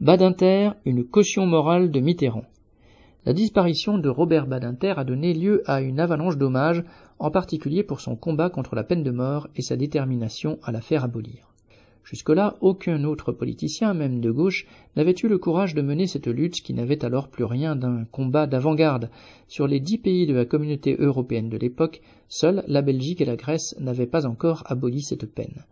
Badinter, une caution morale de Mitterrand. La disparition de Robert Badinter a donné lieu à une avalanche d'hommages, en particulier pour son combat contre la peine de mort et sa détermination à la faire abolir. Jusque-là, aucun autre politicien, même de gauche, n'avait eu le courage de mener cette lutte qui n'avait alors plus rien d'un combat d'avant-garde. Sur les dix pays de la communauté européenne de l'époque, seuls la Belgique et la Grèce n'avaient pas encore aboli cette peine.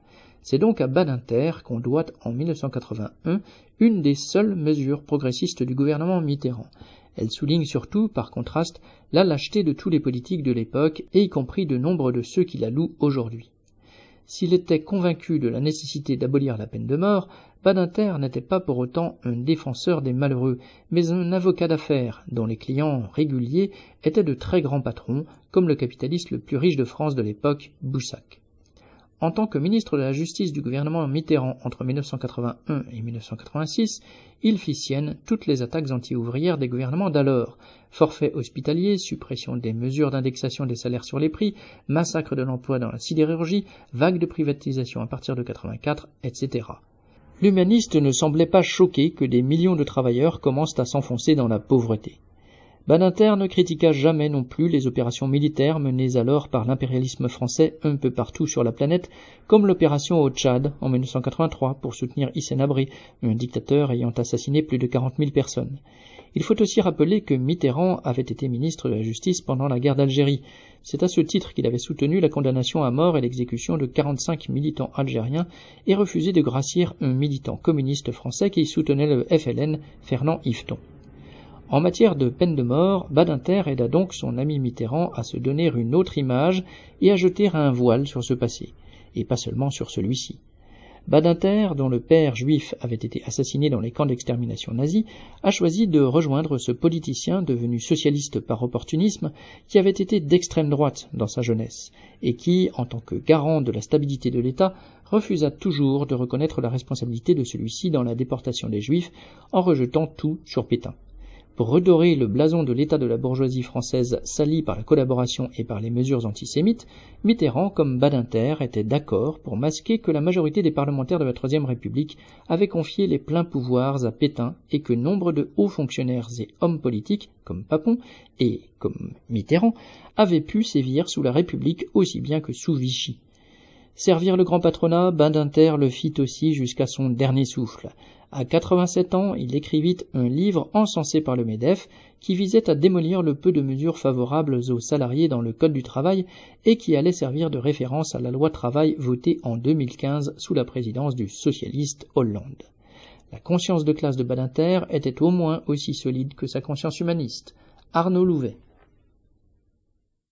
C'est donc à Badinter qu'on doit en 1981 une des seules mesures progressistes du gouvernement Mitterrand. Elle souligne surtout, par contraste, la lâcheté de tous les politiques de l'époque, et y compris de nombre de ceux qui la louent aujourd'hui. S'il était convaincu de la nécessité d'abolir la peine de mort, Badinter n'était pas pour autant un défenseur des malheureux, mais un avocat d'affaires dont les clients réguliers étaient de très grands patrons, comme le capitaliste le plus riche de France de l'époque, Boussac. En tant que ministre de la Justice du gouvernement Mitterrand entre 1981 et 1986, il fit sienne toutes les attaques anti-ouvrières des gouvernements d'alors. Forfait hospitalier, suppression des mesures d'indexation des salaires sur les prix, massacre de l'emploi dans la sidérurgie, vague de privatisation à partir de 84, etc. L'humaniste ne semblait pas choqué que des millions de travailleurs commencent à s'enfoncer dans la pauvreté. Badinter ne critiqua jamais non plus les opérations militaires menées alors par l'impérialisme français un peu partout sur la planète, comme l'opération au Tchad en 1983 pour soutenir Hissène Abri, un dictateur ayant assassiné plus de 40 000 personnes. Il faut aussi rappeler que Mitterrand avait été ministre de la Justice pendant la guerre d'Algérie. C'est à ce titre qu'il avait soutenu la condamnation à mort et l'exécution de 45 militants algériens et refusé de gracier un militant communiste français qui soutenait le FLN, Fernand Yveton. En matière de peine de mort, Badinter aida donc son ami Mitterrand à se donner une autre image et à jeter un voile sur ce passé, et pas seulement sur celui-ci. Badinter, dont le père juif avait été assassiné dans les camps d'extermination nazis, a choisi de rejoindre ce politicien devenu socialiste par opportunisme qui avait été d'extrême droite dans sa jeunesse, et qui, en tant que garant de la stabilité de l'État, refusa toujours de reconnaître la responsabilité de celui-ci dans la déportation des juifs en rejetant tout sur Pétain. Pour redorer le blason de l'état de la bourgeoisie française sali par la collaboration et par les mesures antisémites, Mitterrand comme Badinter étaient d'accord pour masquer que la majorité des parlementaires de la Troisième République avaient confié les pleins pouvoirs à Pétain et que nombre de hauts fonctionnaires et hommes politiques, comme Papon et comme Mitterrand, avaient pu sévir sous la République aussi bien que sous Vichy. Servir le grand patronat, Badinter le fit aussi jusqu'à son dernier souffle. À 87 ans, il écrivit un livre encensé par le MEDEF qui visait à démolir le peu de mesures favorables aux salariés dans le Code du travail et qui allait servir de référence à la loi travail votée en 2015 sous la présidence du socialiste Hollande. La conscience de classe de Badinter était au moins aussi solide que sa conscience humaniste. Arnaud Louvet.